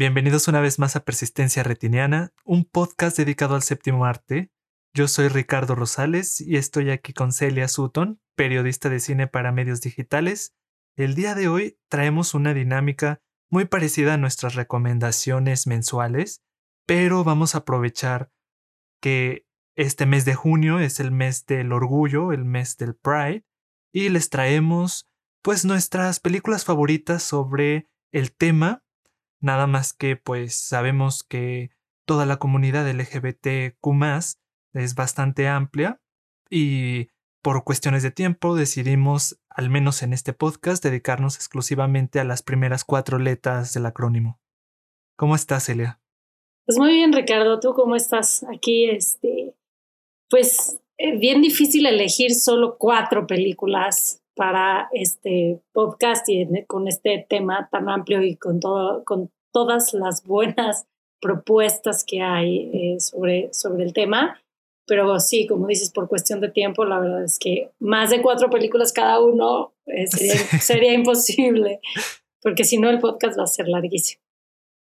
Bienvenidos una vez más a Persistencia Retiniana, un podcast dedicado al séptimo arte. Yo soy Ricardo Rosales y estoy aquí con Celia Sutton, periodista de cine para medios digitales. El día de hoy traemos una dinámica muy parecida a nuestras recomendaciones mensuales, pero vamos a aprovechar que este mes de junio es el mes del orgullo, el mes del Pride, y les traemos pues nuestras películas favoritas sobre el tema Nada más que pues sabemos que toda la comunidad LGBTQ es bastante amplia y por cuestiones de tiempo decidimos, al menos en este podcast, dedicarnos exclusivamente a las primeras cuatro letras del acrónimo. ¿Cómo estás, Celia? Pues muy bien, Ricardo. ¿Tú cómo estás? Aquí, este, pues eh, bien difícil elegir solo cuatro películas para este podcast y con este tema tan amplio y con, todo, con todas las buenas propuestas que hay eh, sobre, sobre el tema. Pero sí, como dices, por cuestión de tiempo, la verdad es que más de cuatro películas cada uno eh, sería, imposible, porque si no el podcast va a ser larguísimo.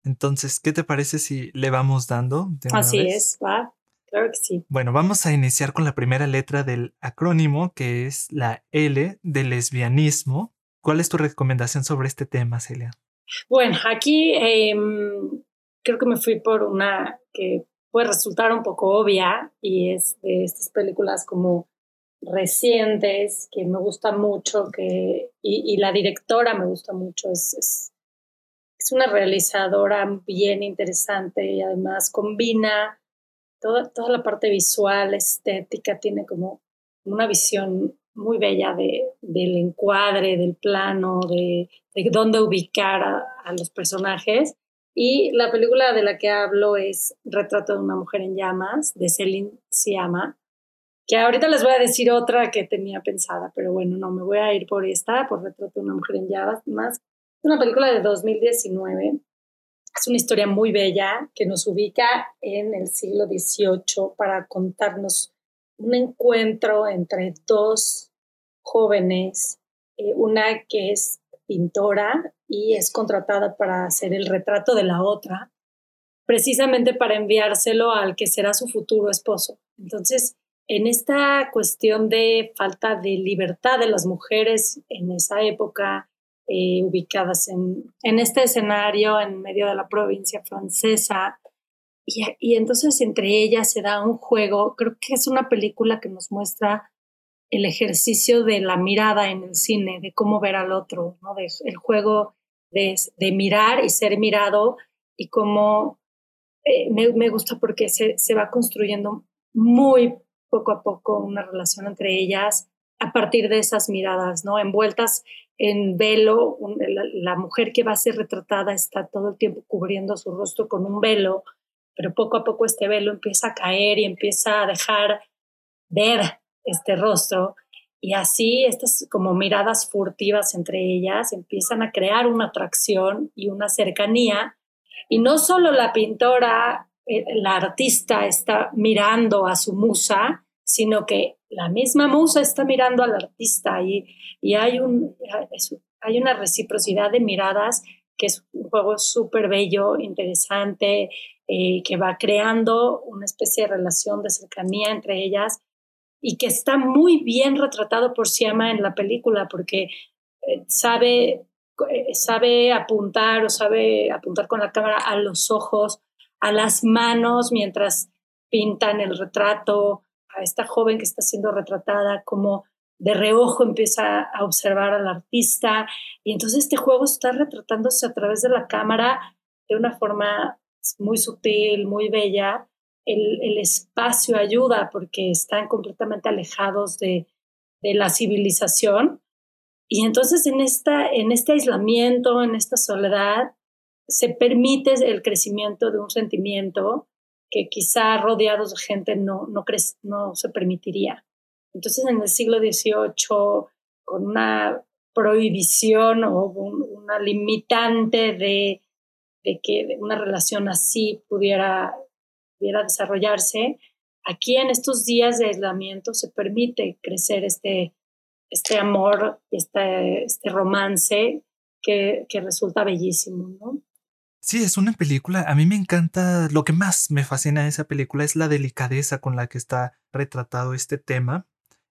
Entonces, ¿qué te parece si le vamos dando? Así es, va. Claro que sí. Bueno, vamos a iniciar con la primera letra del acrónimo, que es la L de lesbianismo. ¿Cuál es tu recomendación sobre este tema, Celia? Bueno, aquí em, creo que me fui por una que puede resultar un poco obvia y es de estas películas como recientes que me gusta mucho que, y, la directora me gusta mucho. Es, es, es, una realizadora bien interesante y además combina toda, toda la parte visual, estética, tiene como una visión muy bella de, del encuadre, del plano, de, de dónde ubicar a, los personajes. Y la película de la que hablo es Retrato de una mujer en llamas, de Celine Siama, que ahorita les voy a decir otra que tenía pensada, pero bueno, no, me voy a ir por esta, por Retrato de una mujer en llamas. Más. Es una película de 2019 es una historia muy bella que nos ubica en el siglo XVIII para contarnos un encuentro entre dos jóvenes, eh, una que es pintora y es contratada para hacer el retrato de la otra, precisamente para enviárselo al que será su futuro esposo. Entonces, en esta cuestión de falta de libertad de las mujeres en esa época, eh, ubicadas en, en, este escenario en medio de la provincia francesa. Y, y, entonces entre ellas se da un juego, creo que es una película que nos muestra el ejercicio de la mirada en el cine, de cómo ver al otro, ¿no? de, el juego de, de mirar y ser mirado y cómo eh, me, me, gusta porque se, se va construyendo muy poco a poco una relación entre ellas a partir de esas miradas, ¿no? Envueltas en velo, la, mujer que va a ser retratada está todo el tiempo cubriendo su rostro con un velo, pero poco a poco este velo empieza a caer y empieza a dejar ver este rostro. Y así estas como miradas furtivas entre ellas empiezan a crear una atracción y una cercanía. Y no solo la pintora, eh, la artista está mirando a su musa, sino que la misma musa está mirando al artista y, y hay, un, hay una reciprocidad de miradas que es un juego súper bello, interesante, eh, que va creando una especie de relación de cercanía entre ellas y que está muy bien retratado por Siama en la película porque eh, sabe, eh, sabe apuntar o sabe apuntar con la cámara a los ojos, a las manos mientras pintan el retrato, a esta joven que está siendo retratada, como de reojo empieza a observar al artista y entonces este juego está retratándose a través de la cámara de una forma muy sutil, muy bella. El, espacio ayuda porque están completamente alejados de, de, la civilización y entonces en, esta, en este aislamiento, en esta soledad, se permite el crecimiento de un sentimiento que quizá rodeados de gente no, no, no se permitiría. Entonces, en el siglo XVIII, con una prohibición o una limitante de, de, que una relación así pudiera, pudiera desarrollarse, aquí en estos días de aislamiento se permite crecer este, este amor, este, este romance que, que resulta bellísimo, ¿no? Sí, es una película. A mí me encanta. Lo que más me fascina de esa película es la delicadeza con la que está retratado este tema.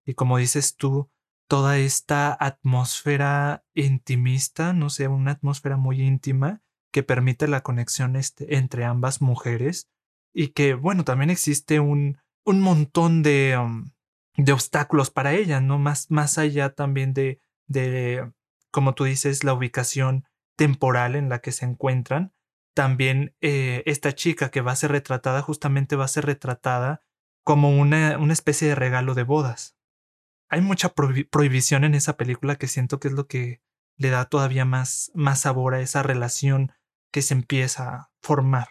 Y como dices tú, toda esta atmósfera intimista, no sé, una atmósfera muy íntima que permite la conexión este, entre ambas mujeres. Y que, bueno, también existe un, un montón de, um, de obstáculos para ella, ¿no? Más, más allá también de, de, como tú dices, la ubicación temporal en la que se encuentran también eh, esta chica que va a ser retratada justamente va a ser retratada como una, una especie de regalo de bodas. Hay mucha prohibición en esa película que siento que es lo que le da todavía más, más sabor a esa relación que se empieza a formar.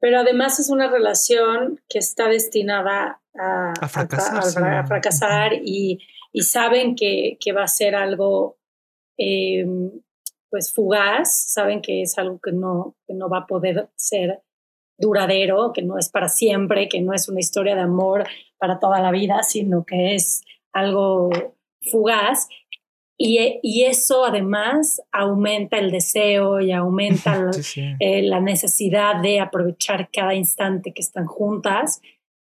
Pero además es una relación que está destinada a, a fracasar, a, fracasar y, y, saben que, que, va a ser algo eh, pues fugaz, saben que es algo que no, que no va a poder ser duradero, que no es para siempre, que no es una historia de amor para toda la vida, sino que es algo fugaz. Y, y eso además aumenta el deseo y aumenta eh, la necesidad de aprovechar cada instante que están juntas,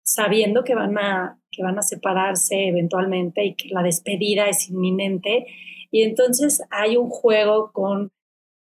sabiendo que van a, que van a separarse eventualmente y que la despedida es inminente y entonces hay un juego con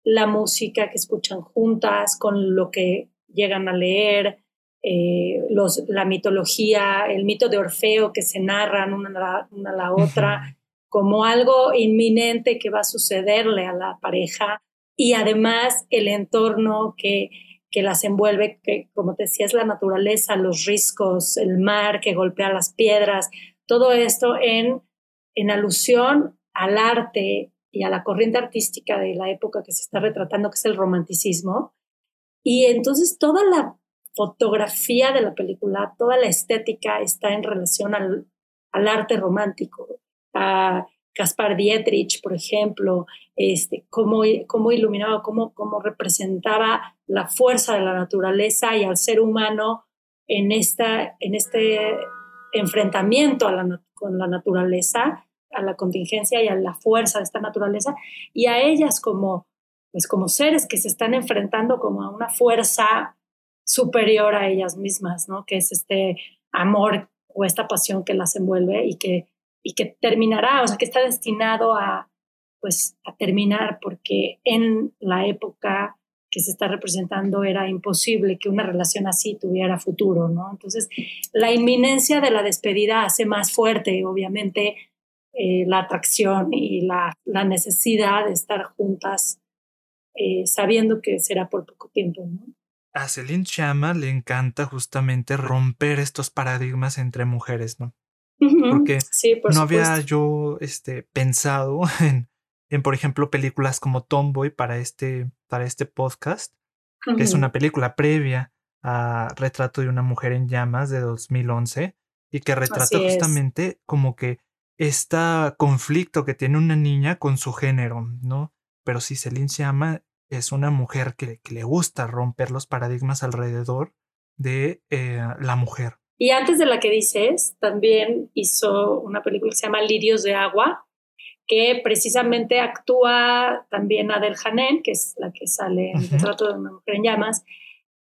la música que escuchan juntas, con lo que llegan a leer, eh, los, la mitología, el mito de Orfeo que se narran una, a la otra como algo inminente que va a sucederle a la pareja. Y además el entorno que, que las envuelve, que como te decía es la naturaleza, los riscos, el mar que golpea las piedras, todo esto en, en alusión al arte y a la corriente artística de la época que se está retratando, que es el romanticismo. Y entonces toda la fotografía de la película, toda la estética está en relación al, al arte romántico. A Caspar Dietrich, por ejemplo, este, cómo, cómo iluminaba, cómo, cómo representaba la fuerza de la naturaleza y al ser humano en, esta, en este enfrentamiento con la naturaleza a la contingencia y a la fuerza de esta naturaleza y a ellas como, pues como seres que se están enfrentando como a una fuerza superior a ellas mismas, ¿no? Que es este amor o esta pasión que las envuelve y que, y que terminará, o sea, que está destinado a, pues, a terminar porque en la época que se está representando era imposible que una relación así tuviera futuro, ¿no? Entonces, la inminencia de la despedida hace más fuerte, obviamente, eh, la atracción y la, la, necesidad de estar juntas eh, sabiendo que será por poco tiempo. ¿no? A Celine Chama le encanta justamente romper estos paradigmas entre mujeres, ¿no? Porque no había yo este, pensado en, en, por ejemplo, películas como Tomboy para este, para este podcast, que es una película previa a Retrato de una mujer en llamas de 2011 y que retrata justamente como que este conflicto que tiene una niña con su género, ¿no? Pero si Celine se ama, es una mujer que, le gusta romper los paradigmas alrededor de eh, la mujer. Y antes de la que dices, también hizo una película que se llama Lirios de Agua, que precisamente actúa también Adel Hanen, que es la que sale en el retrato de una mujer en llamas,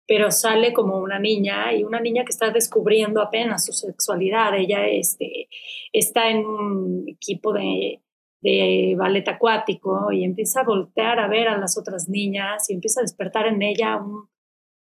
pero sale como una niña y una niña que está descubriendo apenas su sexualidad. Ella este, está en un equipo de, de ballet acuático y empieza a voltear a ver a las otras niñas y empieza a despertar en ella un,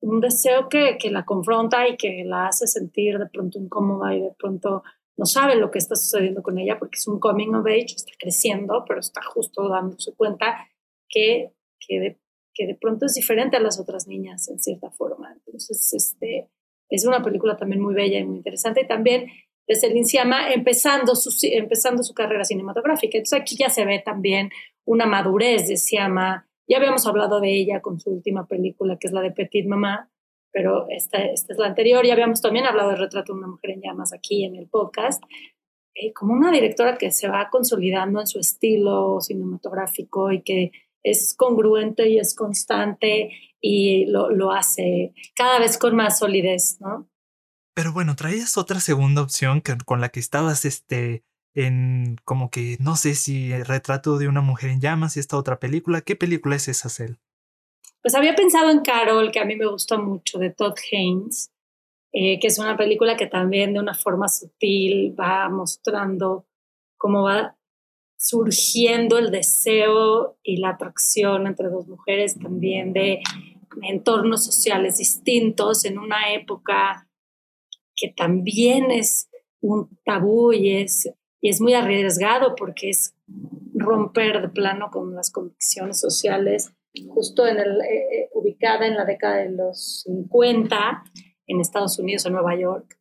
un deseo que, que, la confronta y que la hace sentir de pronto incómoda y de pronto no sabe lo que está sucediendo con ella porque es un coming of age, está creciendo, pero está justo dándose cuenta que, que de que de pronto es diferente a las otras niñas en cierta forma. Entonces, este, es una película también muy bella y muy interesante. Y también de Celine Siama empezando su, empezando su carrera cinematográfica. Entonces aquí ya se ve también una madurez de Siama. Ya habíamos hablado de ella con su última película, que es la de Petit Mamá, pero esta, esta es la anterior. Ya habíamos también hablado del retrato de una mujer en llamas aquí en el podcast. Eh, como una directora que se va consolidando en su estilo cinematográfico y que es congruente y es constante y lo, lo, hace cada vez con más solidez, ¿no? Pero bueno, traías otra segunda opción que, con la que estabas este, en como que no sé si el retrato de una mujer en llamas y esta otra película. ¿Qué película es esa, Cel? Pues había pensado en Carol, que a mí me gusta mucho, de Todd Haynes, eh, que es una película que también de una forma sutil va mostrando cómo va surgiendo el deseo y la atracción entre dos mujeres también de entornos sociales distintos en una época que también es un tabú y es es muy arriesgado porque es romper de plano con las convicciones sociales, justo en el, eh, eh, ubicada en la década de los 50 en Estados Unidos, en Nueva York.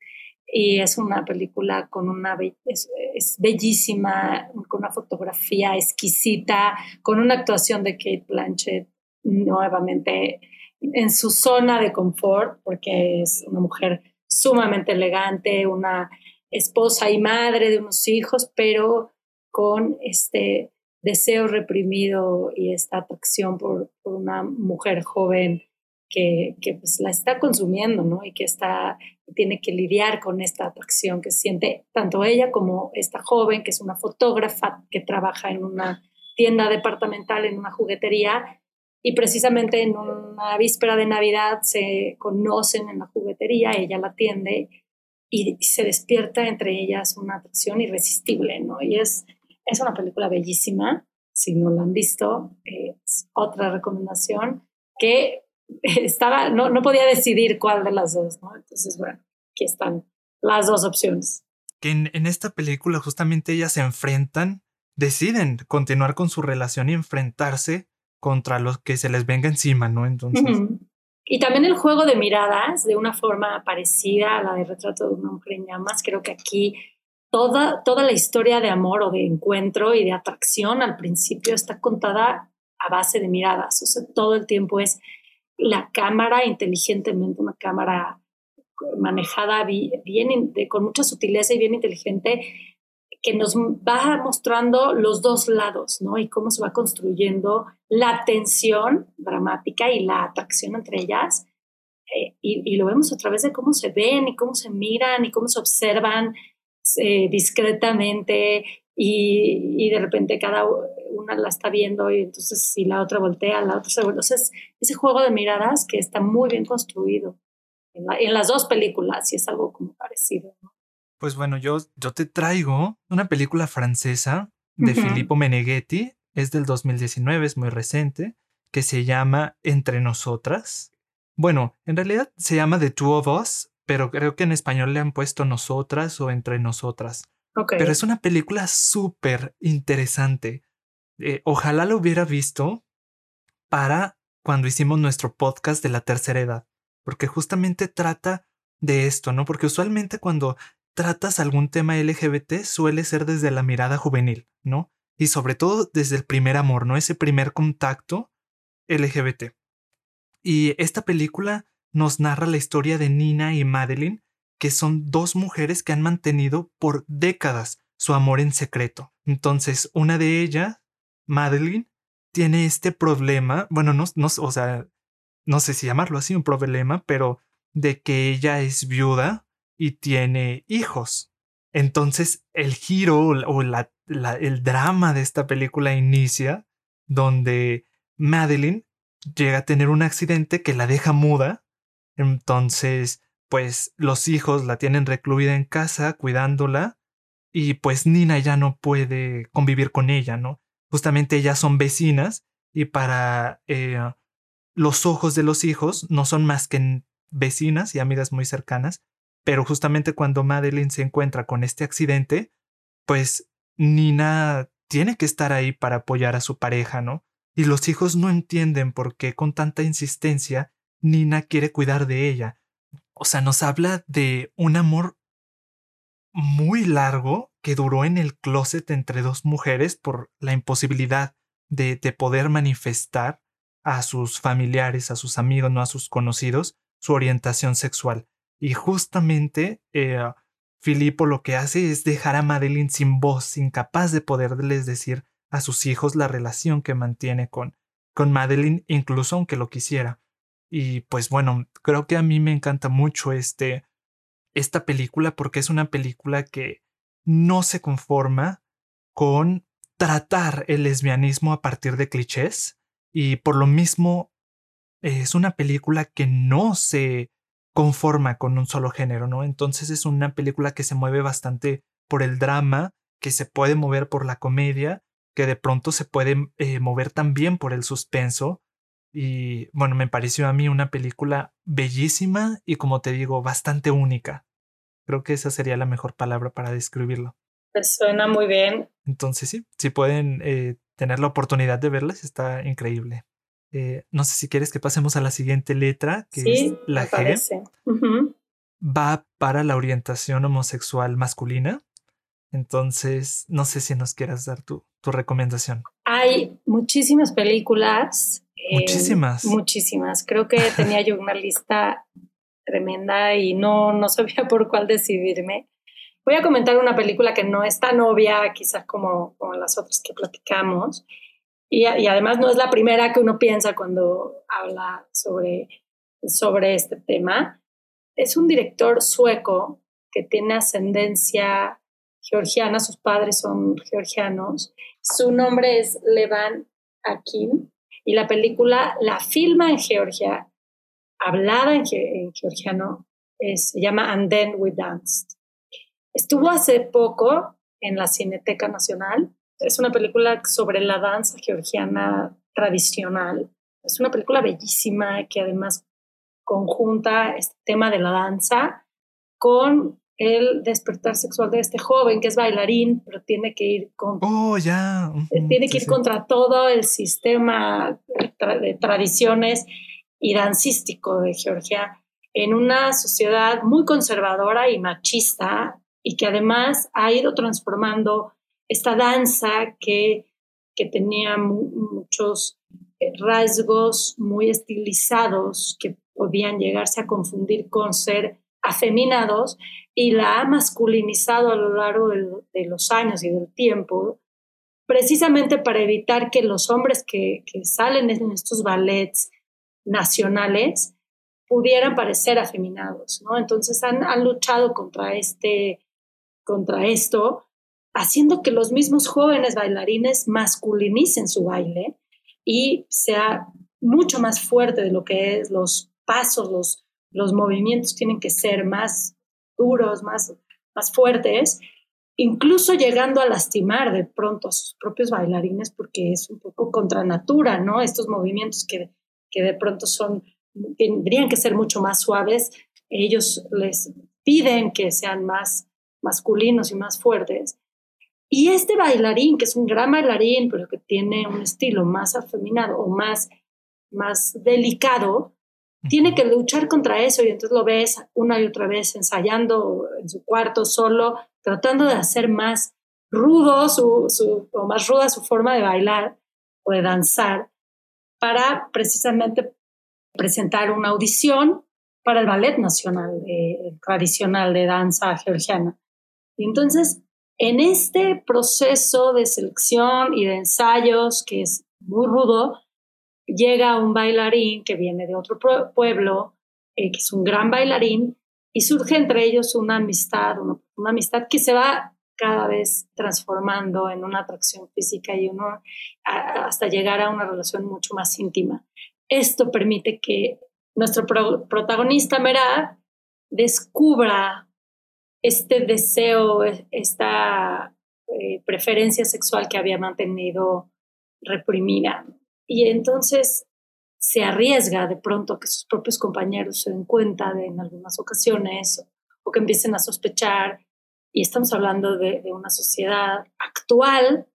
Y es una película con una es, bellísima, con una fotografía exquisita, con una actuación de Kate Blanchett nuevamente en su zona de confort, porque es una mujer sumamente elegante, una esposa y madre de unos hijos, pero con este deseo reprimido y esta atracción por, una mujer joven que, que, pues la está consumiendo, ¿no? Y que está, tiene que lidiar con esta atracción que siente tanto ella como esta joven, que es una fotógrafa que trabaja en una tienda departamental, en una juguetería, y precisamente en una víspera de Navidad se conocen en la juguetería, ella la atiende y, se despierta entre ellas una atracción irresistible, ¿no? Y es, es una película bellísima, si no la han visto, es otra recomendación que estaba, no, no podía decidir cuál de las dos, ¿no? Entonces, bueno, aquí están las dos opciones. Que en, en esta película justamente ellas se enfrentan, deciden continuar con su relación y enfrentarse contra los que se les venga encima, ¿no? Entonces, y también el juego de miradas, de una forma parecida a la de retrato de una mujer en llamas, creo que aquí toda, toda la historia de amor o de encuentro y de atracción al principio está contada a base de miradas, o sea, todo el tiempo es la cámara inteligentemente, una cámara manejada bien, con mucha sutileza y bien inteligente, que nos va mostrando los dos lados, ¿no? Y cómo se va construyendo la tensión dramática y la atracción entre ellas. Eh, y, lo vemos a través de cómo se ven y cómo se miran y cómo se observan eh, discretamente y, y, de repente cada una la está viendo y entonces si la otra voltea, la otra se vuelve. Entonces, ese juego de miradas que está muy bien construido en, en las dos películas y es algo como parecido, ¿no? Pues bueno, yo, yo te traigo una película francesa de Filippo Meneghetti, es del 2019, es muy reciente, que se llama Entre Nosotras. Bueno, en realidad se llama The Two of Us, pero creo que en español le han puesto Nosotras o Entre Nosotras. Pero es una película súper interesante. Eh, ojalá lo hubiera visto para cuando hicimos nuestro podcast de la tercera edad, porque justamente trata de esto, ¿no? Porque usualmente cuando tratas algún tema LGBT suele ser desde la mirada juvenil, ¿no? Y sobre todo desde el primer amor, ¿no? Ese primer contacto LGBT. Y esta película nos narra la historia de Nina y Madeline, que son dos mujeres que han mantenido por décadas su amor en secreto. Entonces, una de ellas, Madeline, tiene este problema, bueno, no, no, o sea, no sé si llamarlo así, un problema, pero de que ella es viuda y tiene hijos. Entonces el giro o la, el drama de esta película inicia donde Madeline llega a tener un accidente que la deja muda. Entonces, pues los hijos la tienen recluida en casa cuidándola y pues Nina ya no puede convivir con ella, ¿no? Justamente ellas son vecinas y para eh, los ojos de los hijos no son más que vecinas y amigas muy cercanas, pero justamente cuando Madeline se encuentra con este accidente, pues Nina tiene que estar ahí para apoyar a su pareja, ¿no? Y los hijos no entienden por qué con tanta insistencia Nina quiere cuidar de ella. O sea, nos habla de un amor muy largo que duró en el closet entre dos mujeres por la imposibilidad de, de poder manifestar a sus familiares, a sus amigos, no a sus conocidos, su orientación sexual. Y justamente eh, Filipo lo que hace es dejar a Madeline sin voz, incapaz de poderles decir a sus hijos la relación que mantiene con, con Madeline, incluso aunque lo quisiera. Y pues bueno, creo que a mí me encanta mucho este, esta película porque es una película que no se conforma con tratar el lesbianismo a partir de clichés y por lo mismo es una película que no se conforma con un solo género, ¿no? Entonces es una película que se mueve bastante por el drama, que se puede mover por la comedia, que de pronto se puede eh, mover también por el suspenso. Y bueno, me pareció a mí una película bellísima y como te digo, bastante única. Creo que esa sería la mejor palabra para describirlo. suena muy bien. Entonces sí, si pueden eh, tener la oportunidad de verlas, está increíble. Eh, no sé si quieres que pasemos a la siguiente letra, que es la G. Va para la orientación homosexual masculina. Entonces, no sé si nos quieras dar tu, tu recomendación. Hay muchísimas películas. Eh, muchísimas. muchísimas. Creo que tenía yo una lista tremenda y no, no sabía por cuál decidirme. Voy a comentar una película que no es tan obvia, quizás como, como las otras que platicamos, y, además no es la primera que uno piensa cuando habla sobre, sobre este tema. Es un director sueco que tiene ascendencia georgiana, sus padres son georgianos. Su nombre es Levan Akin y la película la filma en Georgia, hablada en, georgiano, se llama And Then We Danced. Estuvo hace poco en la Cineteca Nacional es una película sobre la danza georgiana tradicional. Es una película bellísima que además conjunta este tema de la danza con el despertar sexual de este joven que es bailarín, pero tiene que ir con, oh. Eh, tiene que ir contra todo el sistema de tradiciones y dancístico de Georgia en una sociedad muy conservadora y machista y que además ha ido transformando esta danza que, que tenía muchos eh, rasgos muy estilizados que podían llegarse a confundir con ser afeminados y la ha masculinizado a lo largo de, los años y del tiempo, precisamente para evitar que los hombres que, que salen en estos ballets nacionales pudieran parecer afeminados, ¿no? Entonces han, han luchado contra, este, contra esto haciendo que los mismos jóvenes bailarines masculinicen su baile y sea mucho más fuerte de lo que es los pasos, los, los movimientos tienen que ser más duros, más, más fuertes, incluso llegando a lastimar de pronto a sus propios bailarines porque es un poco contra natura, ¿no? Estos movimientos que, que de pronto son, tendrían que ser mucho más suaves, ellos les piden que sean más masculinos y más fuertes. Y este bailarín, que es un gran bailarín, pero que tiene un estilo más afeminado o más, más delicado, tiene que luchar contra eso. Y entonces lo ves una y otra vez ensayando en su cuarto solo, tratando de hacer más rudo su, su, o más ruda su forma de bailar o de danzar para precisamente presentar una audición para el ballet nacional tradicional de danza georgiana. Y entonces en este proceso de selección y de ensayos, que es muy rudo, llega un bailarín que viene de otro pueblo, eh, que es un gran bailarín, y surge entre ellos una amistad, una, amistad que se va cada vez transformando en una atracción física y uno hasta llegar a una relación mucho más íntima. Esto permite que nuestro protagonista Merab descubra este deseo, esta eh, preferencia sexual que había mantenido reprimida. Y entonces se arriesga de pronto que sus propios compañeros se den cuenta de, en algunas ocasiones o que empiecen a sospechar. Y estamos hablando de, una sociedad actual,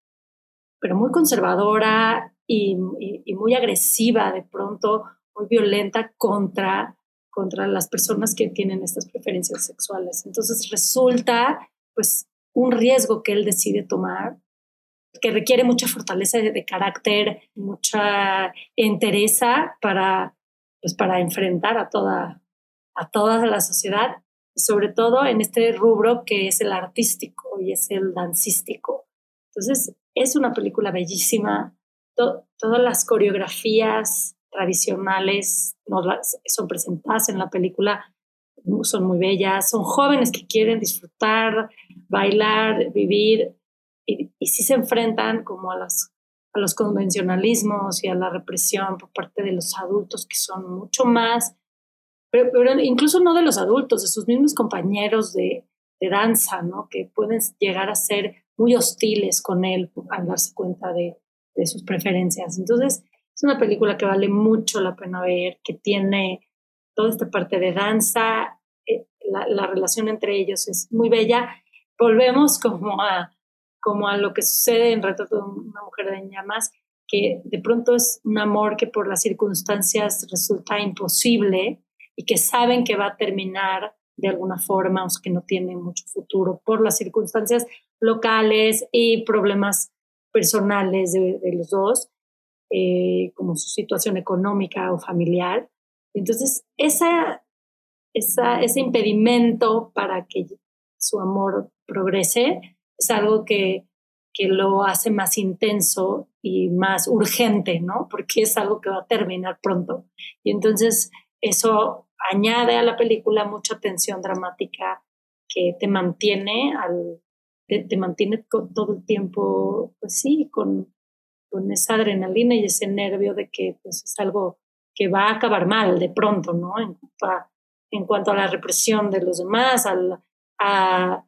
pero muy conservadora y, muy agresiva, de pronto muy violenta contra contra las personas que tienen estas preferencias sexuales. Entonces resulta pues un riesgo que él decide tomar que requiere mucha fortaleza de, carácter, mucha entereza para, pues, para enfrentar a toda, a toda la sociedad, sobre todo en este rubro que es el artístico y es el dancístico. Entonces, es una película bellísima, todas las coreografías tradicionales son presentadas en la película son muy bellas, son jóvenes que quieren disfrutar, bailar, vivir, y, y sí se enfrentan como a, las, a los convencionalismos y a la represión por parte de los adultos que son mucho más, pero, pero incluso no de los adultos, de sus mismos compañeros de, de danza, ¿no? Que pueden llegar a ser muy hostiles con él al darse cuenta de, de sus preferencias. Entonces, es una película que vale mucho la pena ver, que tiene toda esta parte de danza, eh, la, la, relación entre ellos es muy bella. Volvemos como a, como a lo que sucede en Retrato de una mujer de llamas, que de pronto es un amor que por las circunstancias resulta imposible y que saben que va a terminar de alguna forma o que no tiene mucho futuro por las circunstancias locales y problemas personales de, de los dos, eh, como su situación económica o familiar. Entonces, esa, esa, ese impedimento para que su amor progrese es algo que, que lo hace más intenso y más urgente, ¿no? Porque es algo que va a terminar pronto. Y entonces eso añade a la película mucha tensión dramática que te mantiene al te, mantiene todo el tiempo pues sí con, con esa adrenalina y ese nervio de que pues es algo que va a acabar mal de pronto, ¿no? En cuanto a, en cuanto a la represión de los demás, a, a,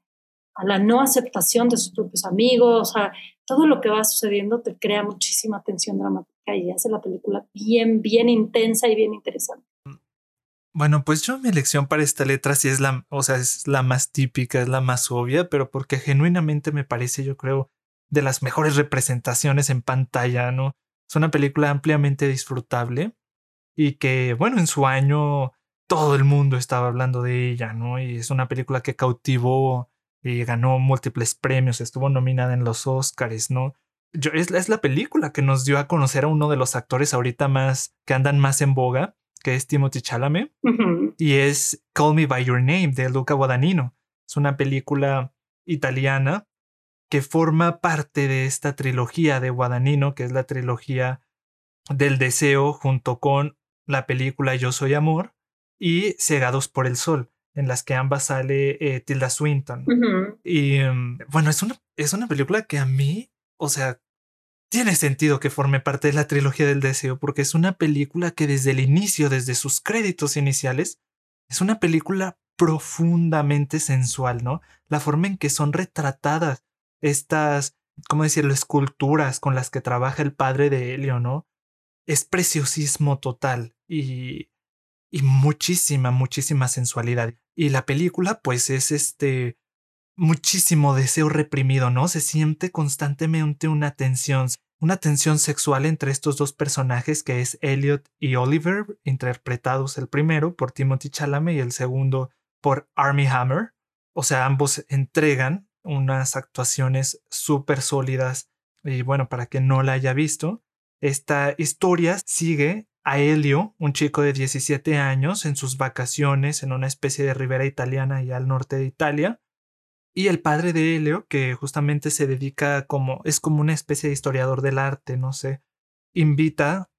la no aceptación de sus propios amigos, a todo lo que va sucediendo te crea muchísima tensión dramática y hace la película bien, bien intensa y bien interesante. Bueno, pues yo mi elección para esta letra sí es la, o sea, es la más típica, es la más obvia, pero porque genuinamente me parece, yo creo, de las mejores representaciones en pantalla, ¿no? Es una película ampliamente disfrutable y que, bueno, en su año todo el mundo estaba hablando de ella, ¿no? Y es una película que cautivó y ganó múltiples premios, estuvo nominada en los Oscars, ¿no? Es, es la película que nos dio a conocer a uno de los actores ahorita más que andan más en boga que es Timothy Chalamet, y es Call Me By Your Name de Luca Guadagnino. Es una película italiana que forma parte de esta trilogía de Guadagnino, que es la trilogía del deseo junto con la película Yo Soy Amor y Cegados por el Sol, en las que ambas sale eh, Tilda Swinton. Y um, bueno, es una, es una película que a mí, o sea, tiene sentido que forme parte de la trilogía del deseo porque es una película que desde el inicio, desde sus créditos iniciales, es una película profundamente sensual, ¿no? La forma en que son retratadas estas, ¿cómo decirlo?, esculturas con las que trabaja el padre de Helio, ¿no? Es preciosismo total y, y muchísima, muchísima sensualidad. Y la película, pues, es este muchísimo deseo reprimido, ¿no? Se siente constantemente una tensión, una tensión sexual entre estos dos personajes que es Elliot y Oliver, interpretados el primero por Timothy Chalamet y el segundo por Army Hammer. O sea, ambos entregan unas actuaciones súper sólidas y bueno, para quien no la haya visto, esta historia sigue a Elio, un chico de 17 años, en sus vacaciones en una especie de ribera italiana y al norte de Italia, y el padre de Helio, que justamente se dedica como, es como una especie de historiador del arte, no sé, invita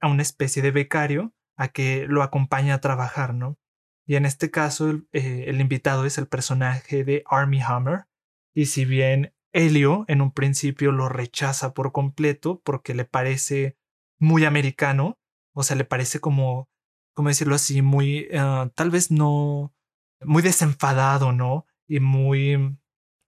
a una especie de becario a que lo acompañe a trabajar, ¿no? Y en este caso, eh, el invitado es el personaje de Army Hammer, y si bien Helio en un principio lo rechaza por completo porque le parece muy americano, o sea, le parece como, ¿cómo decirlo así? Muy, uh, tal vez no, muy desenfadado, ¿no? Y muy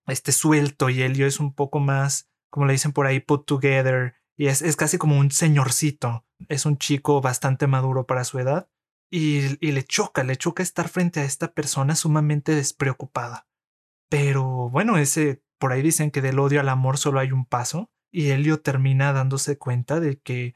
este, suelto y Elio es un poco más, como le dicen por ahí, put together y es, es casi como un señorcito, es un chico bastante maduro para su edad y, y le choca, le choca estar frente a esta persona sumamente despreocupada. Pero bueno, ese, por ahí dicen que del odio al amor solo hay un paso y Elio termina dándose cuenta de que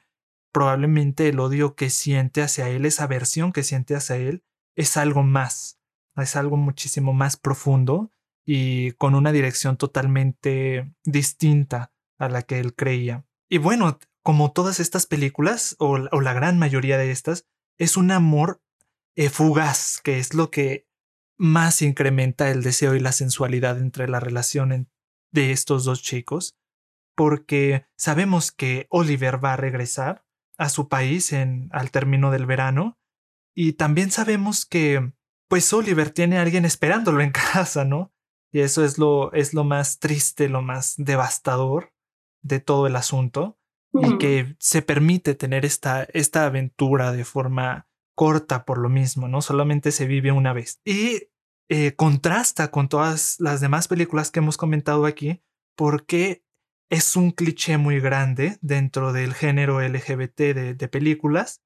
probablemente el odio que siente hacia él, esa aversión que siente hacia él, es algo más, es algo muchísimo más profundo y con una dirección totalmente distinta a la que él creía. Y bueno, como todas estas películas, o, la gran mayoría de estas, es un amor eh, fugaz, que es lo que más incrementa el deseo y la sensualidad entre la relación de estos dos chicos, porque sabemos que Oliver va a regresar a su país en, al término del verano, y también sabemos que pues Oliver tiene a alguien esperándolo en casa, ¿no? Y eso es lo, es lo más triste, lo más devastador de todo el asunto. Y que se permite tener esta, esta aventura de forma corta por lo mismo, ¿no? Solamente se vive una vez. Y eh, contrasta con todas las demás películas que hemos comentado aquí, porque es un cliché muy grande dentro del género LGBT de, de películas,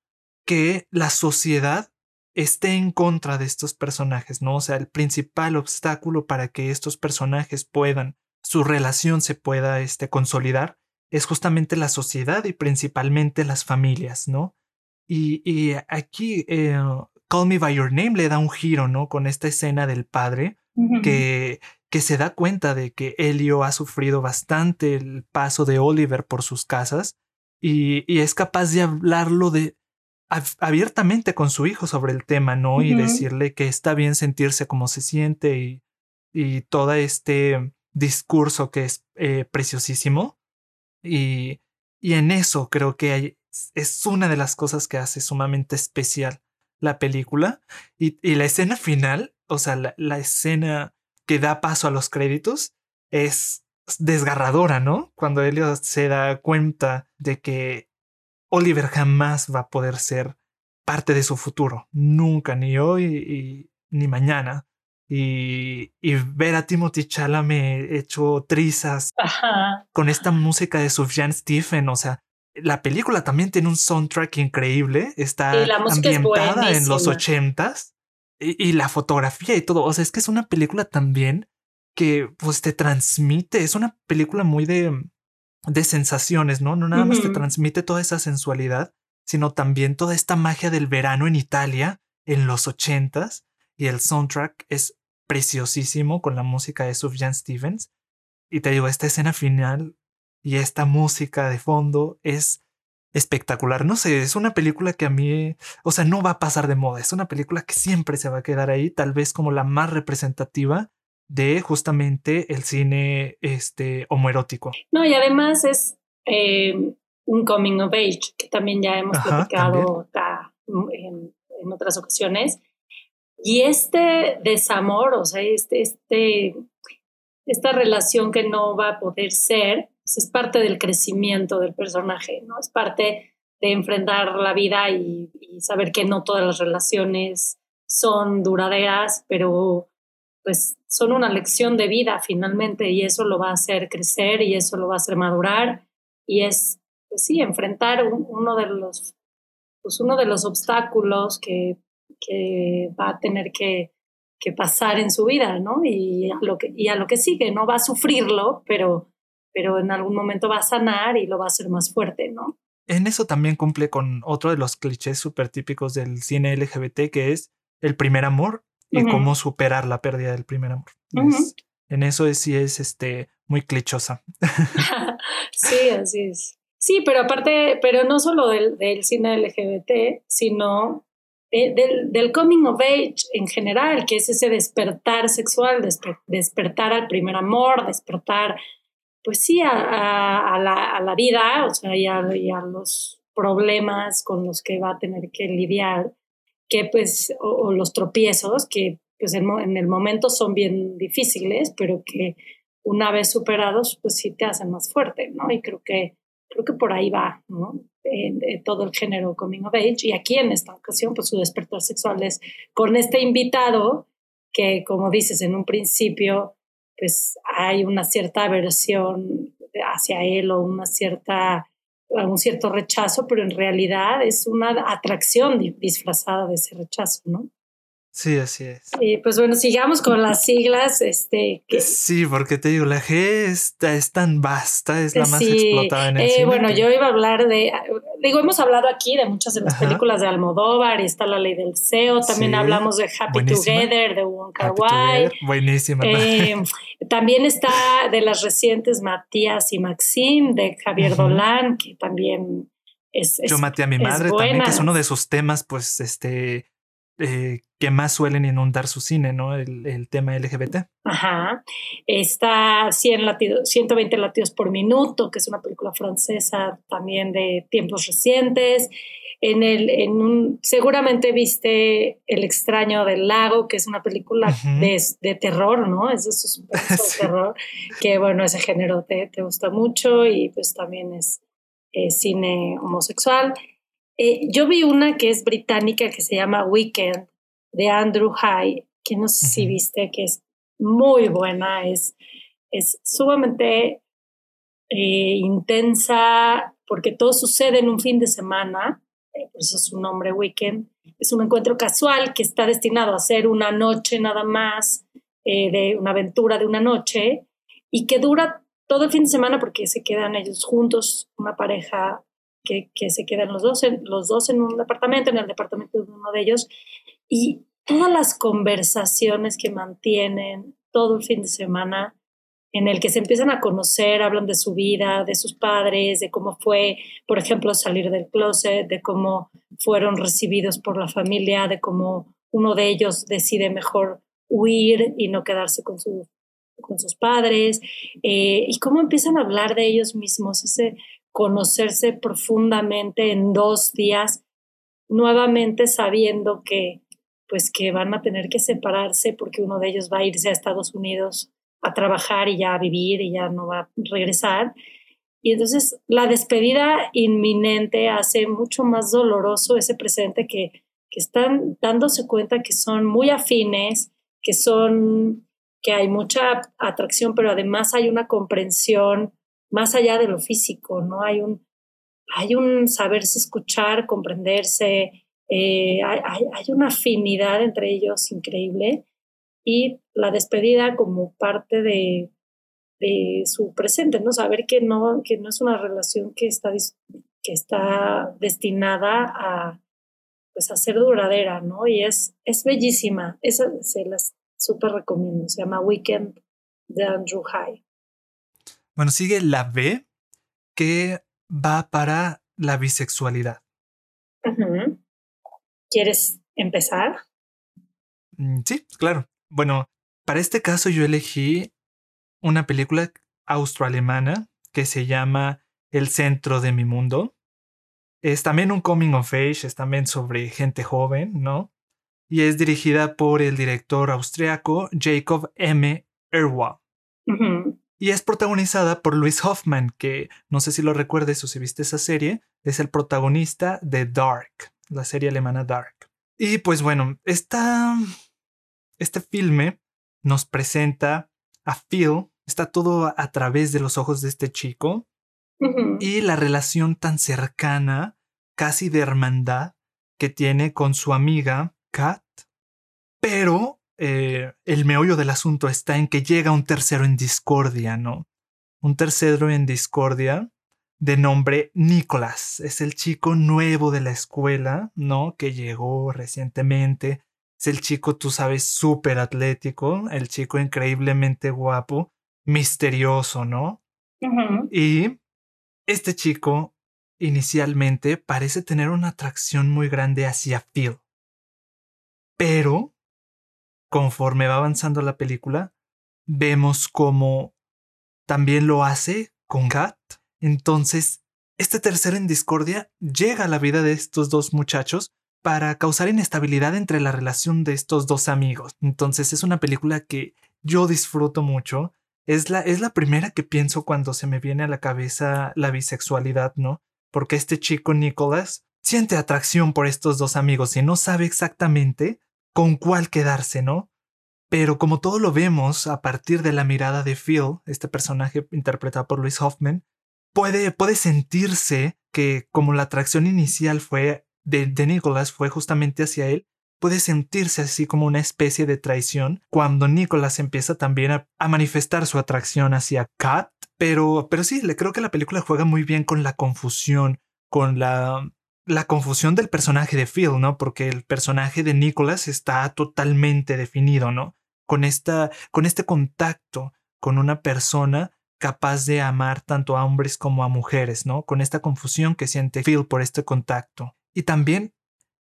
que la sociedad esté en contra de estos personajes, ¿no? O sea, el principal obstáculo para que estos personajes puedan, su relación se pueda este, consolidar, es justamente la sociedad y principalmente las familias, ¿no? Y, y aquí eh, Call Me By Your Name le da un giro, ¿no? Con esta escena del padre que, que se da cuenta de que Elio ha sufrido bastante el paso de Oliver por sus casas y, y es capaz de hablarlo de, abiertamente con su hijo sobre el tema, ¿no? Y decirle que está bien sentirse como se siente y, y todo este discurso que es eh, preciosísimo. Y, y en eso creo que hay, es una de las cosas que hace sumamente especial la película. Y, y la escena final, o sea, la, la, escena que da paso a los créditos es desgarradora, ¿no? Cuando Elliot se da cuenta de que Oliver jamás va a poder ser parte de su futuro, nunca, ni hoy ni mañana. Y, ver a Timothy Chalamet hecho trizas con esta música de Sufjan Stephen, o sea, la película también tiene un soundtrack increíble, está ambientada en los ochentas y, y, la fotografía y todo, o sea, es que es una película también que pues te transmite, es una película muy de de sensaciones, ¿no? No nada más te transmite toda esa sensualidad, sino también toda esta magia del verano en Italia en los ochentas y el soundtrack es preciosísimo con la música de Sufjan Stevens. Y te digo, esta escena final y esta música de fondo es espectacular. No sé, es una película que a mí, o sea, no va a pasar de moda. Es una película que siempre se va a quedar ahí, tal vez como la más representativa de justamente el cine este, homoerótico. No, y además es eh, un coming of age, que también ya hemos platicado en, en, otras ocasiones. Y este desamor, o sea, este, este, esta relación que no va a poder ser, pues es parte del crecimiento del personaje, ¿no? Es parte de enfrentar la vida y, y saber que no todas las relaciones son duraderas, pero pues son una lección de vida finalmente y eso lo va a hacer crecer y eso lo va a hacer madurar y es, pues sí, enfrentar uno de los, pues uno de los obstáculos que, que va a tener que, que, pasar en su vida, ¿no? Y a, lo que, y lo que sigue, ¿no? Va a sufrirlo, pero, pero en algún momento va a sanar y lo va a hacer más fuerte, ¿no? En eso también cumple con otro de los clichés súper típicos del cine LGBT, que es el primer amor y cómo superar la pérdida del primer amor. en eso sí es este, muy clichosa. sí, así es. Sí, pero aparte, pero no solo del, del cine LGBT, sino del, del, coming of age en general, que es ese despertar sexual, despertar al primer amor, despertar, pues sí, a, a, la, a la, vida, o sea, y y a los problemas con los que va a tener que lidiar que pues, o, los tropiezos, que pues en, en, el momento son bien difíciles, pero que una vez superados, pues sí te hacen más fuerte, ¿no? Y creo que, creo que por ahí va, ¿no? todo el género coming of age. Y aquí en esta ocasión, pues su despertar sexual es con este invitado que, como dices en un principio, pues hay una cierta aversión hacia él o una cierta un cierto rechazo, pero en realidad es una atracción disfrazada de ese rechazo, ¿no? Sí, así es. Y pues bueno, sigamos con las siglas. Este, Sí, porque te digo, la G está, es tan vasta, es la más explotada en el eh, Bueno, yo iba a hablar de, digo, hemos hablado aquí de muchas de las películas de Almodóvar y está La Ley del SEO, también hablamos de Happy Together, de Wong Kar Wai. Buenísima. Eh, también está de las recientes Matías y Maxim, de Javier Dolan, que también es, Yo maté a mi madre también, que es uno de sus temas, pues, este eh, que más suelen inundar su cine, ¿no? El, tema LGBT. Ajá. Está 100 latidos, 120 latidos por minuto, que es una película francesa también de tiempos recientes. En el, en un, seguramente viste El extraño del lago, que es una película de, de, terror, ¿no? Eso es un terror, que bueno, ese género te, te, gusta mucho y pues también es cine homosexual. Eh, yo vi una que es británica que se llama Weekend de Andrew High, que no sé si viste, que es muy buena, es, es sumamente eh, intensa porque todo sucede en un fin de semana, eh, por eso es su nombre Weekend. Es un encuentro casual que está destinado a ser una noche nada más, de una aventura de una noche, y que dura todo el fin de semana porque se quedan ellos juntos, una pareja que, se quedan los dos, en, los dos en un departamento, en el departamento de uno de ellos, y todas las conversaciones que mantienen todo el fin de semana, en el que se empiezan a conocer, hablan de su vida, de sus padres, de cómo fue, por ejemplo, salir del closet, de cómo fueron recibidos por la familia, de cómo uno de ellos decide mejor huir y no quedarse con, su, con sus padres, eh, y cómo empiezan a hablar de ellos mismos, ese conocerse profundamente en dos días, nuevamente sabiendo que pues que van a tener que separarse porque uno de ellos va a irse a Estados Unidos a trabajar y ya a vivir y ya no va a regresar. Y entonces la despedida inminente hace mucho más doloroso ese presente que, que están dándose cuenta que son muy afines, que son, que hay mucha atracción, pero además hay una comprensión más allá de lo físico, ¿no? Hay un, hay un saberse escuchar, comprenderse, eh, hay, hay, una afinidad entre ellos increíble y la despedida como parte de, de, su presente, ¿no? Saber que no, que no es una relación que está, que está destinada a, pues, a ser duradera, ¿no? Y es, es bellísima, esa se las súper recomiendo, se llama Weekend de Andrew High. Bueno, sigue la B, que va para la bisexualidad. ¿Quieres empezar? Mm, sí, claro. Bueno, para este caso yo elegí una película austroalemana que se llama El centro de mi mundo. Es también un coming of age, es también sobre gente joven, ¿no? Y es dirigida por el director austriaco Jacob M. Erwa y es protagonizada por Luis Hoffman, que no sé si lo recuerdes o si viste esa serie, es el protagonista de Dark, la serie alemana Dark. Y pues bueno, esta, este filme nos presenta a Phil, está todo a, través de los ojos de este chico y la relación tan cercana, casi de hermandad, que tiene con su amiga Kat, pero eh, el meollo del asunto está en que llega un tercero en discordia, ¿no? Un tercero en discordia de nombre Nicolás. Es el chico nuevo de la escuela, ¿no? Que llegó recientemente. Es el chico, tú sabes, súper atlético, el chico increíblemente guapo, misterioso, ¿no? Y este chico inicialmente parece tener una atracción muy grande hacia Phil. Pero conforme va avanzando la película, vemos cómo también lo hace con Kat. Entonces, este tercero en discordia llega a la vida de estos dos muchachos para causar inestabilidad entre la relación de estos dos amigos. Entonces, es una película que yo disfruto mucho. Es la, es la primera que pienso cuando se me viene a la cabeza la bisexualidad, ¿no? Porque este chico Nicholas siente atracción por estos dos amigos y no sabe exactamente con cuál quedarse, ¿no? Pero como todo lo vemos a partir de la mirada de Phil, este personaje interpretado por Luis Hoffman, puede, puede sentirse que como la atracción inicial fue de, de Nicholas fue justamente hacia él, puede sentirse así como una especie de traición cuando Nicholas empieza también a, a, manifestar su atracción hacia Kat. Pero, pero sí, le creo que la película juega muy bien con la confusión, con la, la confusión del personaje de Phil, ¿no? Porque el personaje de Nicholas está totalmente definido, ¿no? Con, esta, con este contacto con una persona capaz de amar tanto a hombres como a mujeres, ¿no? Con esta confusión que siente Phil por este contacto. Y también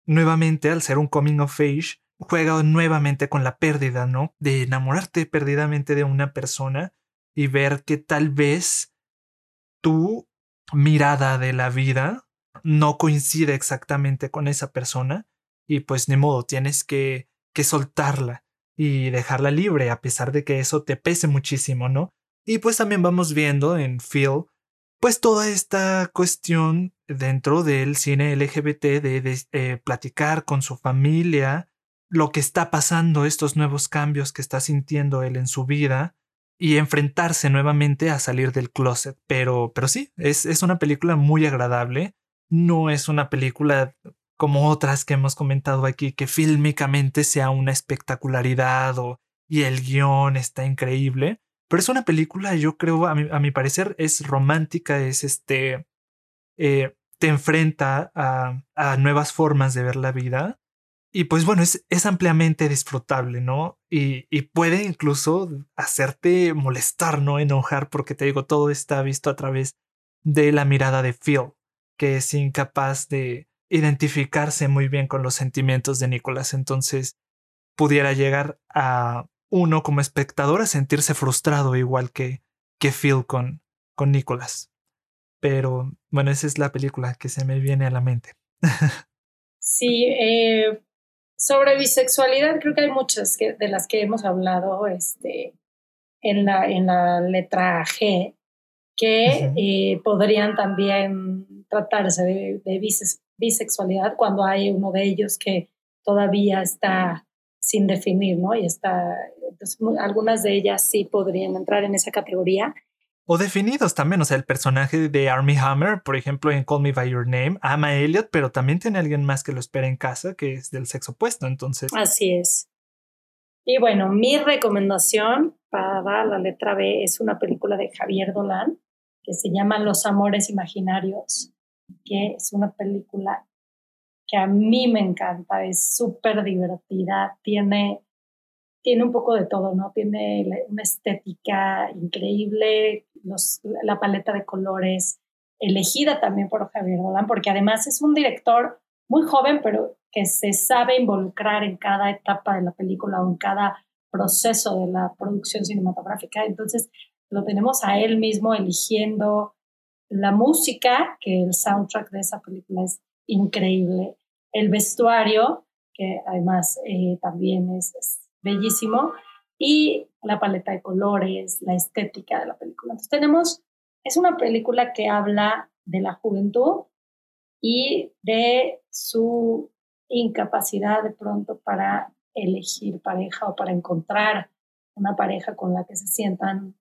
nuevamente, al ser un coming of age, juega nuevamente con la pérdida, ¿no? De enamorarte perdidamente de una persona y ver que tal vez tu mirada de la vida no coincide exactamente con esa persona y pues ni modo, tienes que, que soltarla y dejarla libre a pesar de que eso te pese muchísimo, ¿no? Y pues también vamos viendo en Phil pues toda esta cuestión dentro del cine LGBT de, eh, platicar con su familia, lo que está pasando, estos nuevos cambios que está sintiendo él en su vida y enfrentarse nuevamente a salir del closet. Pero, pero sí, es, es una película muy agradable. No es una película como otras que hemos comentado aquí, que fílmicamente sea una espectacularidad o, y el guion está increíble. Pero es una película, yo creo, a mi, a mi parecer, es romántica, es este. Eh, te enfrenta a, a, nuevas formas de ver la vida. Y pues bueno, es, es ampliamente disfrutable, ¿no? Y, y, puede incluso hacerte molestar, ¿no? Enojar, porque te digo, todo está visto a través de la mirada de Phil, que es incapaz de identificarse muy bien con los sentimientos de Nicholas. Entonces, pudiera llegar a uno como espectador a sentirse frustrado igual que, que Phil con, con Nicholas. Pero bueno, esa es la película que se me viene a la mente. sí, eh, sobre bisexualidad creo que hay muchas que, de las que hemos hablado este, en, la, en la letra G que eh, podrían también tratarse de, de bisexualidad cuando hay uno de ellos que todavía está sin definir, ¿no? Y está, entonces, algunas de ellas sí podrían entrar en esa categoría. O definidos también, o sea, el personaje de Army Hammer, por ejemplo, en Call Me By Your Name, ama a Elliot, pero también tiene alguien más que lo espera en casa, que es del sexo opuesto, entonces. Así es. Y bueno, mi recomendación para la letra B es una película de Javier Dolan que se llama Los Amores Imaginarios, que es una película que a mí me encanta, es súper divertida, tiene, tiene un poco de todo, ¿no? Tiene una estética increíble, la paleta de colores elegida también por Javier Dolan, porque además es un director muy joven, pero que se sabe involucrar en cada etapa de la película o en cada proceso de la producción cinematográfica. Entonces, lo tenemos a él mismo eligiendo la música, que el soundtrack de esa película es increíble, el vestuario, que además eh, también es, bellísimo, y la paleta de colores, la estética de la película. Entonces tenemos, es una película que habla de la juventud y de su incapacidad de pronto para elegir pareja o para encontrar una pareja con la que se sientan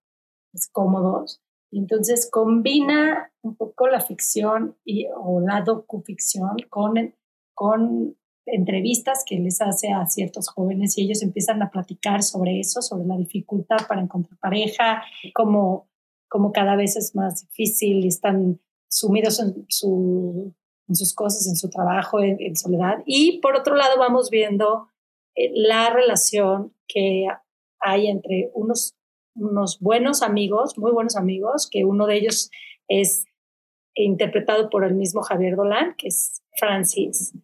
pues, cómodos. Entonces combina un poco la ficción y, o la docuficción con con entrevistas que les hace a ciertos jóvenes y ellos empiezan a platicar sobre eso, sobre la dificultad para encontrar pareja, cómo, cómo cada vez es más difícil y están sumidos en, su, en sus cosas, en su trabajo, en, soledad. Y por otro lado vamos viendo eh, la relación que hay entre unos, unos buenos amigos, muy buenos amigos, que uno de ellos es interpretado por el mismo Javier Dolan, que es Francis,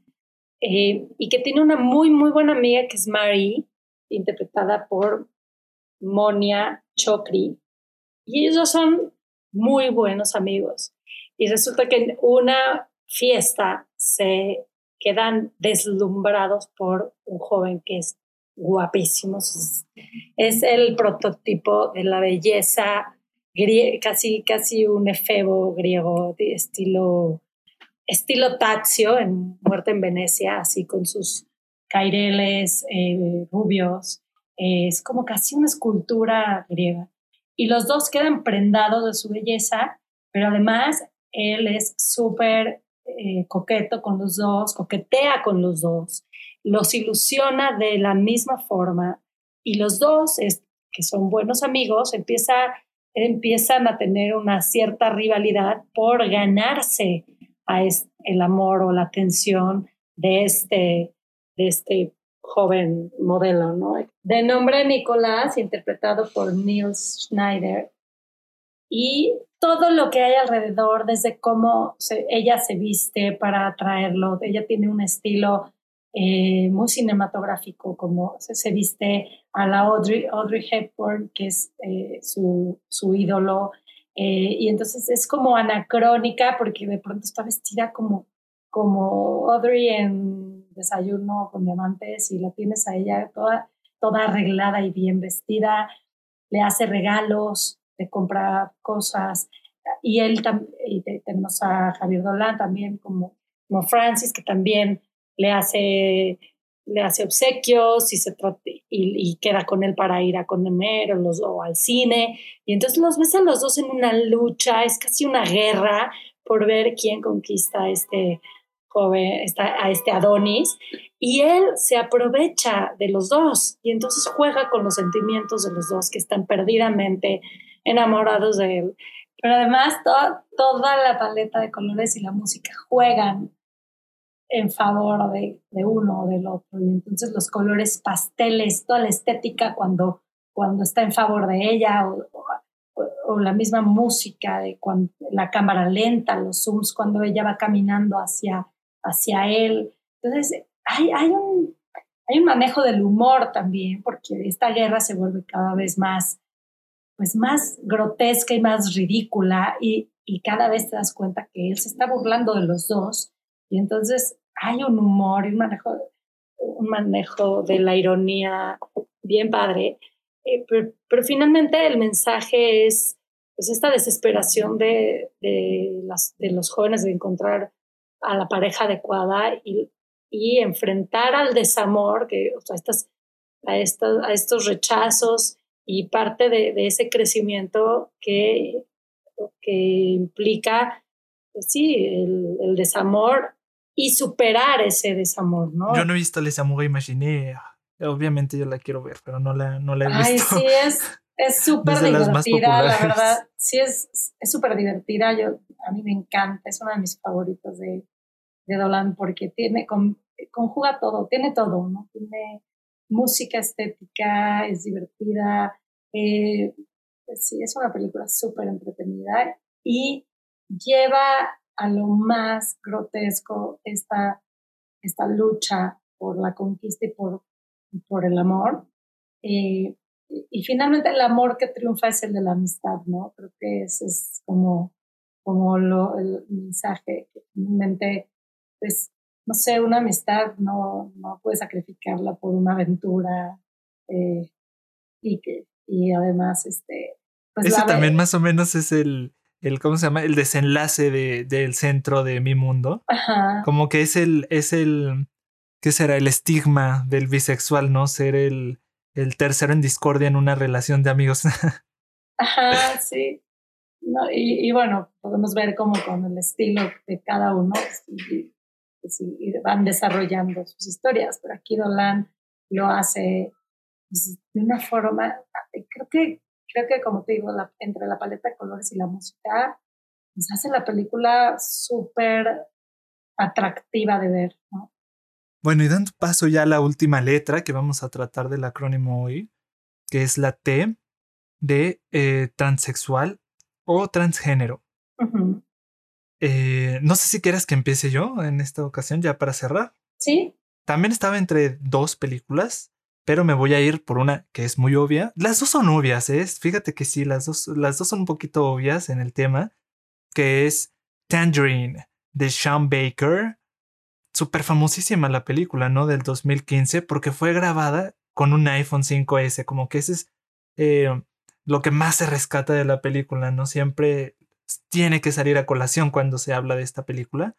eh, y que tiene una muy, muy buena amiga que es Mary, interpretada por Monia Chokri. Y ellos son muy buenos amigos. Y resulta que en una fiesta se quedan deslumbrados por un joven que es guapísimo. Es el prototipo de la belleza, casi, casi un efebo griego estilo estilo Tazio en Muerte en Venecia, así con sus caireles eh, rubios. es como casi una escultura griega. Y los dos quedan prendados de su belleza, pero además él es súper eh, coqueto con los dos, coquetea con los dos, los ilusiona de la misma forma y los dos, que son buenos amigos, empieza, empiezan a tener una cierta rivalidad por ganarse a el amor o la atención de este, de este joven modelo, ¿no? De nombre Nicolás, interpretado por Niels Schneider, y todo lo que hay alrededor, desde cómo ella se viste para atraerlo, ella tiene un estilo eh, muy cinematográfico, como se, viste a la Audrey, Audrey Hepburn, que es eh, su, su, ídolo, eh, y entonces es como anacrónica porque de pronto está vestida como, como Audrey en desayuno con diamantes y la tienes a ella toda, toda arreglada y bien vestida, le hace regalos, le compra cosas, y él y tenemos a Javier Dolan también como, como Francis, que también le hace, le hace obsequios y, se y, queda con él para ir a comer o, los, o al cine. Y entonces los ves a los dos en una lucha, es casi una guerra por ver quién conquista a este joven, a este Adonis. Y él se aprovecha de los dos y entonces juega con los sentimientos de los dos que están perdidamente enamorados de él. Pero además toda la paleta de colores y la música juegan en favor de, de, uno o del otro. Y entonces los colores pasteles, toda la estética cuando, cuando está en favor de ella o, o, la misma música de cuando, la cámara lenta, los zooms cuando ella va caminando hacia, hacia él. Entonces hay, hay, un, hay un manejo del humor también, porque esta guerra se vuelve cada vez más, pues más grotesca y más ridícula y, y cada vez te das cuenta que él se está burlando de los dos y entonces hay un humor y un manejo, un manejo de la ironía bien padre, eh, pero, finalmente el mensaje es pues esta desesperación de, de, los jóvenes de encontrar a la pareja adecuada y, y enfrentar al desamor, que, estas, a, a estos rechazos y parte de, ese crecimiento que, que implica, pues sí, el desamor y superar ese desamor, ¿no? Yo no he visto Les Amours Imaginé. Obviamente yo la quiero ver, pero no la, no la he visto. Ay, sí, es es súper divertida, la verdad. Sí, es súper divertida. Yo, a mí me encanta, es una de mis favoritos de, de Dolan porque tiene, con, conjuga todo, tiene todo, ¿no? Tiene música estética, es divertida. Eh, sí, es una película súper entretenida y lleva a lo más grotesco esta, esta lucha por la conquista y por, por el amor. Eh, y finalmente el amor que triunfa es el de la amistad, ¿no? Creo que ese es como, como lo, el mensaje que mente, pues, no sé, una amistad no, no puedes sacrificarla por una aventura eh, y que, y además, este... Pues Ese también más o menos es el, el ¿cómo se llama? El desenlace de, del centro de mi mundo. Ajá. Como que es el, es el, ¿qué será? El estigma del bisexual, ¿no? Ser el, el tercero en discordia en una relación de amigos. Ajá, sí. No, y, y, bueno, podemos ver cómo con el estilo de cada uno y, y van desarrollando sus historias, pero aquí Dolan lo hace pues, de una forma, creo que creo que como te digo, entre la paleta de colores y la música, nos pues, hace la película súper atractiva de ver, ¿no? Bueno, y dando paso ya a la última letra que vamos a tratar del acrónimo hoy, que es la T de eh, transexual o transgénero. Eh, no sé si quieres que empiece yo en esta ocasión ya para cerrar. Sí. También estaba entre dos películas pero me voy a ir por una que es muy obvia. Las dos son obvias, ¿eh? Fíjate que sí, las dos, las dos son un poquito obvias en el tema, que es Tangerine de Sean Baker. Súper famosísima la película, ¿no? Del 2015, porque fue grabada con un iPhone 5S, como que ese es eh, lo que más se rescata de la película, ¿no? Siempre tiene que salir a colación cuando se habla de esta película.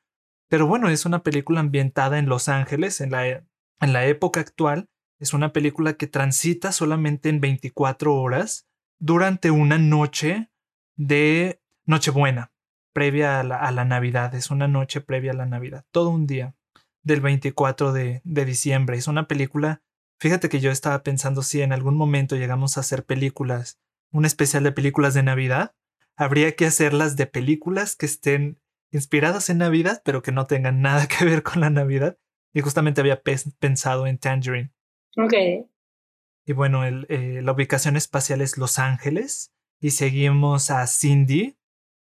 Pero bueno, es una película ambientada en Los Ángeles, en la, en la época actual, es una película que transita solamente en 24 horas durante una noche de Nochebuena, previa a la, Navidad. Es una noche previa a la Navidad, todo un día del 24 de, de diciembre. Es una película, fíjate que yo estaba pensando si en algún momento llegamos a hacer películas, un especial de películas de Navidad, habría que hacerlas de películas que estén inspiradas en Navidad, pero que no tengan nada que ver con la Navidad. Y justamente había pensado en Tangerine. Ok. Y bueno, eh, la ubicación espacial es Los Ángeles. Y seguimos a Cindy.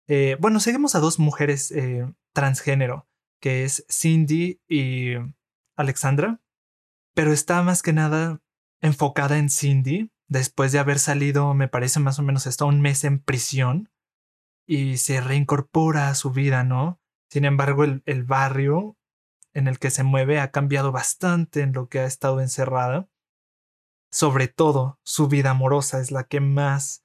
Eh, bueno, seguimos a dos mujeres eh, transgénero, que es Cindy y Alexandra, pero está más que nada enfocada en Cindy, después de haber salido, me parece más o menos, está un mes en prisión y se reincorpora a su vida, ¿no? Sin embargo, el barrio en el que se mueve ha cambiado bastante en lo que ha estado encerrada. Sobre todo, su vida amorosa es la que más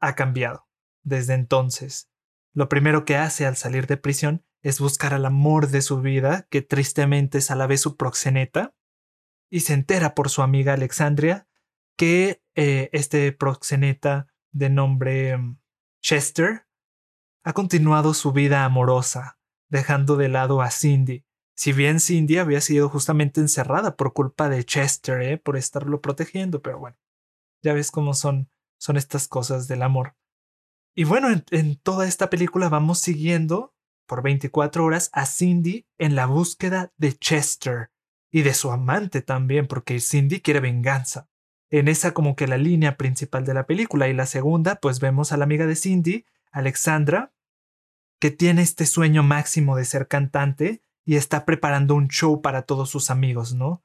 ha cambiado desde entonces. Lo primero que hace al salir de prisión es buscar al amor de su vida, que tristemente es a la vez su proxeneta, y se entera por su amiga Alexandria que eh, este proxeneta de nombre mm, Chester ha continuado su vida amorosa, dejando de lado a Cindy. Si bien Cindy había sido justamente encerrada por culpa de Chester, ¿eh? por estarlo protegiendo, pero bueno, ya ves cómo son, son estas cosas del amor. Y bueno, en toda esta película vamos siguiendo por 24 horas a Cindy en la búsqueda de Chester y de su amante también, porque Cindy quiere venganza. En esa como que la línea principal de la película y la segunda, pues vemos a la amiga de Cindy, Alexandra, que tiene este sueño máximo de ser cantante y está preparando un show para todos sus amigos, ¿no?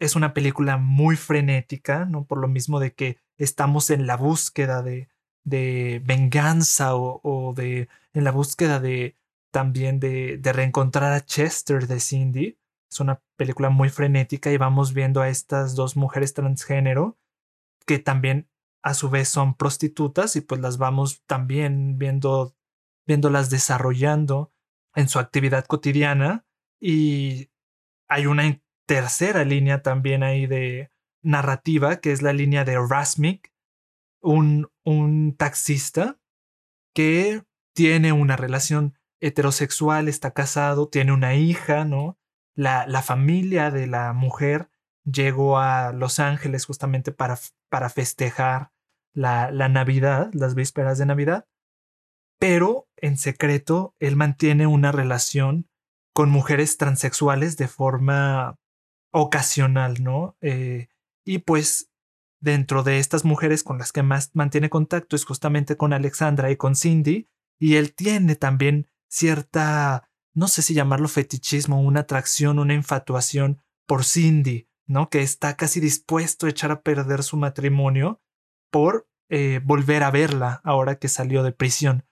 Es una película muy frenética, ¿no? Por lo mismo de que estamos en la búsqueda de, de venganza o, o de en la búsqueda de también de, de reencontrar a Chester de Cindy. Es una película muy frenética y vamos viendo a estas dos mujeres transgénero que también a su vez son prostitutas y pues las vamos también viendo viéndolas desarrollando en su actividad cotidiana y hay una tercera línea también ahí de narrativa que es la línea de Rasmik, un, un taxista que tiene una relación heterosexual, está casado, tiene una hija, ¿no? La, la familia de la mujer llegó a Los Ángeles justamente para, para festejar la, la Navidad, las vísperas de Navidad, pero en secreto él mantiene una relación con mujeres transexuales de forma ocasional, ¿no? Eh, y pues dentro de estas mujeres con las que más mantiene contacto es justamente con Alexandra y con Cindy, y él tiene también cierta, no sé si llamarlo fetichismo, una atracción, una infatuación por Cindy, ¿no? Que está casi dispuesto a echar a perder su matrimonio por eh, volver a verla ahora que salió de prisión.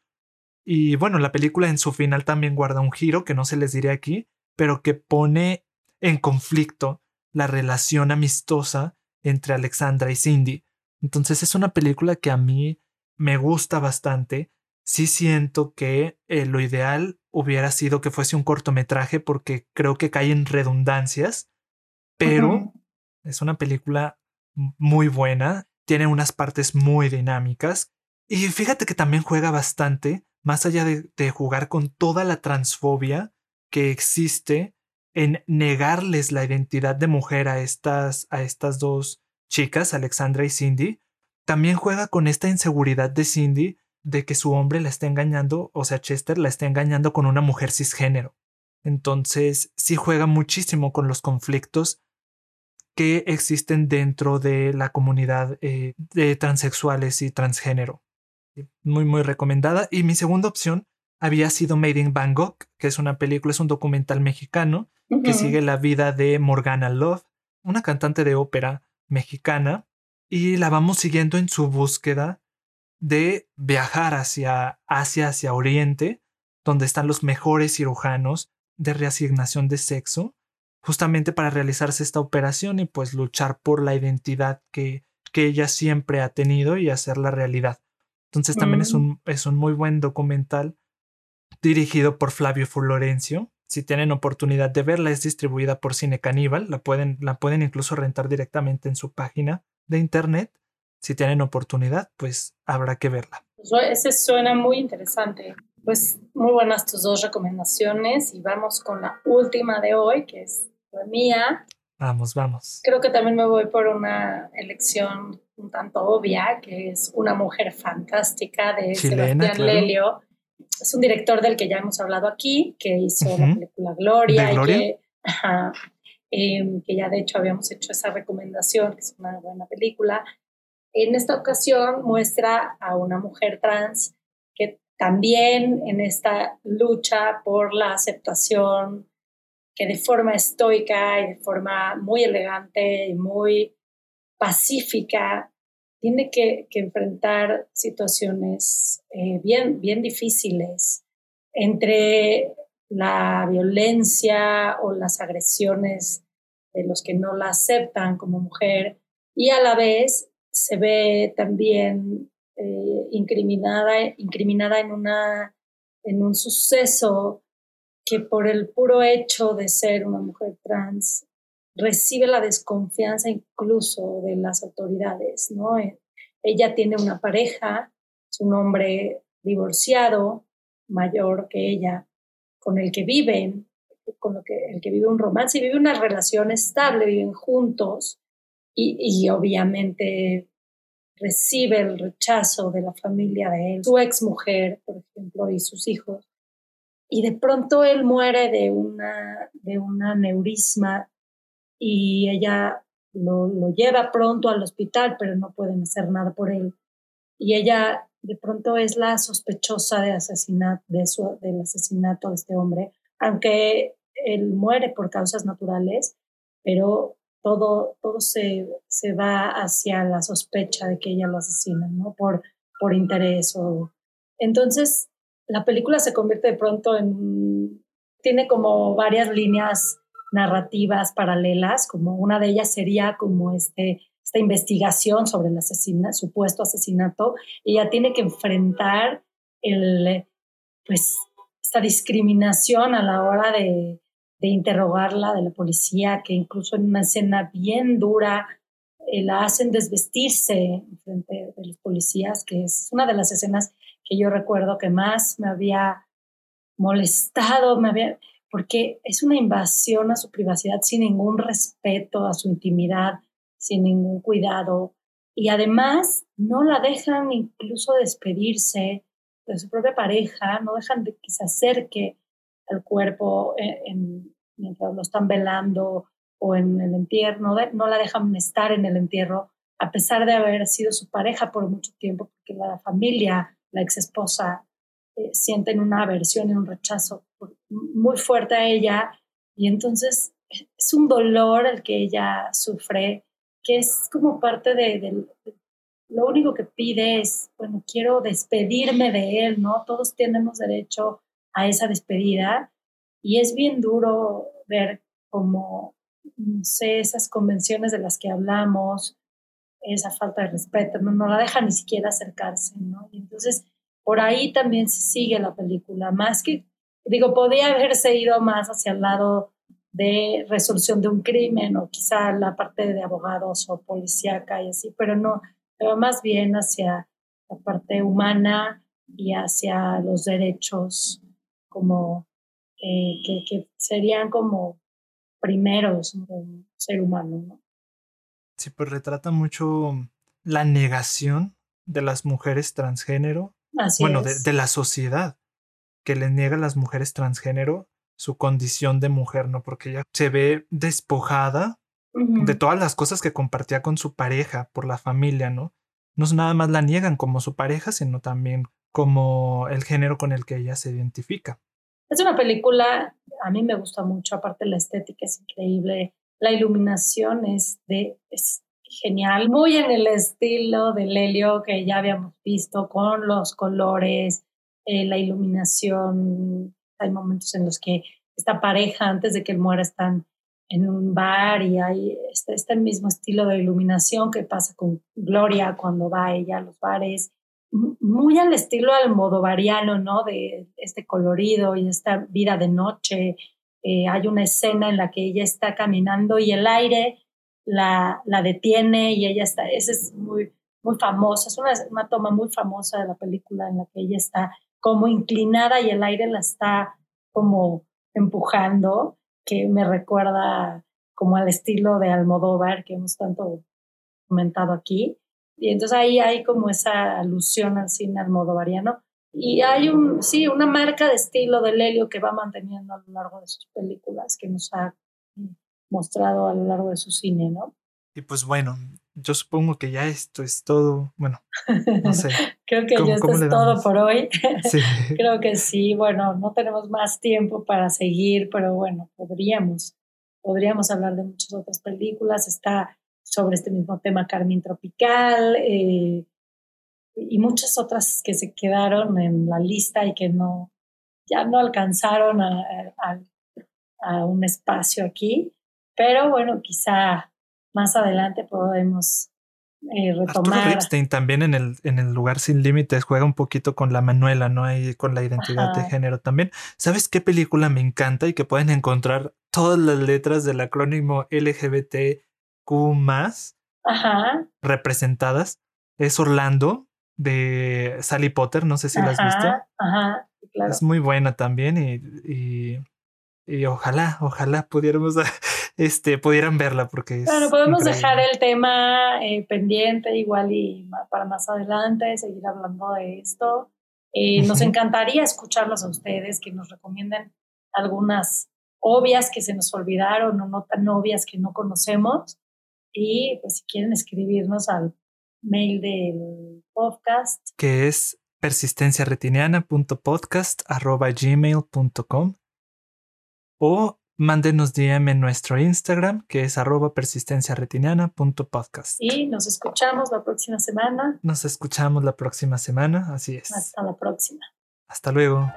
Y bueno, la película en su final también guarda un giro que no se les diré aquí, pero que pone en conflicto la relación amistosa entre Alexandra y Cindy. Entonces es una película que a mí me gusta bastante sí siento que eh, lo ideal hubiera sido que fuese un cortometraje porque creo que cae en redundancias, pero es una película muy buena, tiene unas partes muy dinámicas y fíjate que también juega bastante, más allá de, jugar con toda la transfobia que existe en negarles la identidad de mujer a estas, a estas dos chicas, Alexandra y Cindy, también juega con esta inseguridad de Cindy de que su hombre la está engañando, o sea, Chester la está engañando con una mujer cisgénero. Entonces, sí juega muchísimo con los conflictos que existen dentro de la comunidad eh, de transexuales y transgénero. Muy, muy recomendada. Y mi segunda opción había sido Made in Bangkok, que es una película, es un documental mexicano que sigue la vida de Morgana Love, una cantante de ópera mexicana, y la vamos siguiendo en su búsqueda de viajar hacia Asia, hacia Oriente, donde están los mejores cirujanos de reasignación de sexo, justamente para realizarse esta operación y pues luchar por la identidad que, que ella siempre ha tenido y hacerla realidad. Entonces también es, mm. un, es un muy buen documental dirigido por Flavio Florencio. Si tienen oportunidad de verla, es distribuida por Cine Caníbal. La pueden, la pueden incluso rentar directamente en su página de internet si tienen oportunidad, pues habrá que verla. Ese suena muy interesante. Pues muy buenas tus dos recomendaciones y vamos con la última de hoy, que es la mía. Vamos, vamos. Creo que también me voy por una elección un tanto obvia, que es Una mujer fantástica de Sebastián Lelio. Es un director del que ya hemos hablado aquí, que hizo la película Gloria, Y que, em, que ya de hecho habíamos hecho esa recomendación, que es una buena película. En esta ocasión muestra a una mujer trans que también en esta lucha por la aceptación que de forma estoica y de forma muy elegante y muy pacífica tiene que, enfrentar situaciones eh, bien, bien difíciles entre la violencia o las agresiones de los que no la aceptan como mujer y a la vez se ve también eh, incriminada, incriminada en, una, en un suceso que por el puro hecho de ser una mujer trans recibe la desconfianza incluso de las autoridades, ¿no? Eh, ella tiene una pareja, es un hombre divorciado, mayor que ella, con el que viven, con el que vive un romance y vive una relación estable, viven juntos y, y obviamente recibe el rechazo de la familia de él, su ex mujer, por ejemplo, y sus hijos. Y de pronto él muere de una, de una neurisma y ella lo, lo, lleva pronto al hospital, pero no pueden hacer nada por él. Y ella de pronto es la sospechosa de asesinato, de su, del asesinato de este hombre, aunque él muere por causas naturales, pero todo, todo se, se va hacia la sospecha de que ella lo asesina, ¿no? Por, por interés o... Entonces, la película se convierte de pronto en... Tiene como varias líneas narrativas paralelas, como una de ellas sería como este, esta investigación sobre el asesina, supuesto asesinato, ella tiene que enfrentar el, pues, esta discriminación a la hora de, de interrogarla de la policía, que incluso en una escena bien dura eh, la hacen desvestirse frente de los policías, que es una de las escenas que yo recuerdo que más me había molestado, me había, porque es una invasión a su privacidad sin ningún respeto a su intimidad, sin ningún cuidado. Y además no la dejan incluso despedirse de su propia pareja, no dejan de que se acerque el cuerpo en, mientras lo están velando o en el entierro, no, la dejan estar en el entierro, a pesar de haber sido su pareja por mucho tiempo, porque la familia, la ex esposa, eh, sienten una aversión y un rechazo muy fuerte a ella. Y entonces es un dolor el que ella sufre, que es como parte de, de lo único que pide es, bueno, quiero despedirme de él, ¿no? Todos tenemos derecho a esa despedida y es bien duro ver cómo, no sé, esas convenciones de las que hablamos, esa falta de respeto, no, no la deja ni siquiera acercarse, ¿no? Y entonces, por ahí también se sigue la película, más que, digo, podía haberse ido más hacia el lado de resolución de un crimen o quizá la parte de abogados o policíaca y así, pero no, pero más bien hacia la parte humana y hacia los derechos como eh, que, serían como primeros un ser humano. ¿no? Sí, pues retrata mucho la negación de las mujeres transgénero, bueno, de, la sociedad, que le niega a las mujeres transgénero su condición de mujer, ¿no? Porque ella se ve despojada de todas las cosas que compartía con su pareja por la familia, ¿no? No nada más la niegan como su pareja, sino también como el género con el que ella se identifica. Es una película, a mí me gusta mucho, aparte la estética es increíble, la iluminación es, de, es genial, muy en el estilo del helio que ya habíamos visto, con los colores, eh, la iluminación. Hay momentos en los que esta pareja, antes de que él muera, están en un bar y hay este, este mismo estilo de iluminación que pasa con Gloria cuando va ella a los bares muy al estilo almodovariano, ¿no? De este colorido y esta vida de noche. Eh, hay una escena en la que ella está caminando y el aire la, detiene y ella está, esa es muy, muy famosa, es una, una, toma muy famosa de la película en la que ella está como inclinada y el aire la está como empujando, que me recuerda como al estilo de Almodóvar que hemos tanto comentado aquí. Y entonces ahí hay como esa alusión al cine almodovariano. Y hay un, sí, una marca de estilo de Lelio que va manteniendo a lo largo de sus películas, que nos ha mostrado a lo largo de su cine, ¿no? Y pues bueno, yo supongo que ya esto es todo. Bueno, no sé. Creo que ya esto es todo por hoy. Creo que sí. Bueno, no tenemos más tiempo para seguir, pero bueno, podríamos. Podríamos hablar de muchas otras películas. Está sobre este mismo tema Carmen Tropical eh, y muchas otras que se quedaron en la lista y que no ya no alcanzaron a, a un espacio aquí. Pero bueno, quizá más adelante podemos eh, retomar. Arturo Ripstein también en el, en el lugar sin límites juega un poquito con la Manuela, ¿no? Ahí con la identidad de género también. ¿Sabes qué película me encanta y que pueden encontrar todas las letras del acrónimo LGBTQ Ajá. representadas? Es Orlando de Sally Potter, no sé si la has visto. Ajá, claro. Es muy buena también y, y ojalá, ojalá pudiéramos este, pudieran verla porque Bueno, podemos dejar el tema eh, pendiente igual y para más adelante seguir hablando de esto. Eh, nos encantaría escucharlos a ustedes, que nos recomienden algunas obvias que se nos olvidaron o no tan obvias que no conocemos. Y pues si quieren escribirnos al mail del podcast. Que es persistenciaretiniana.podcast.gmail.com o Mándenos DM en nuestro Instagram, que es arroba persistenciaretiniana.podcast. Y nos escuchamos la próxima semana. Nos escuchamos la próxima semana, así es. Hasta la próxima. Hasta luego.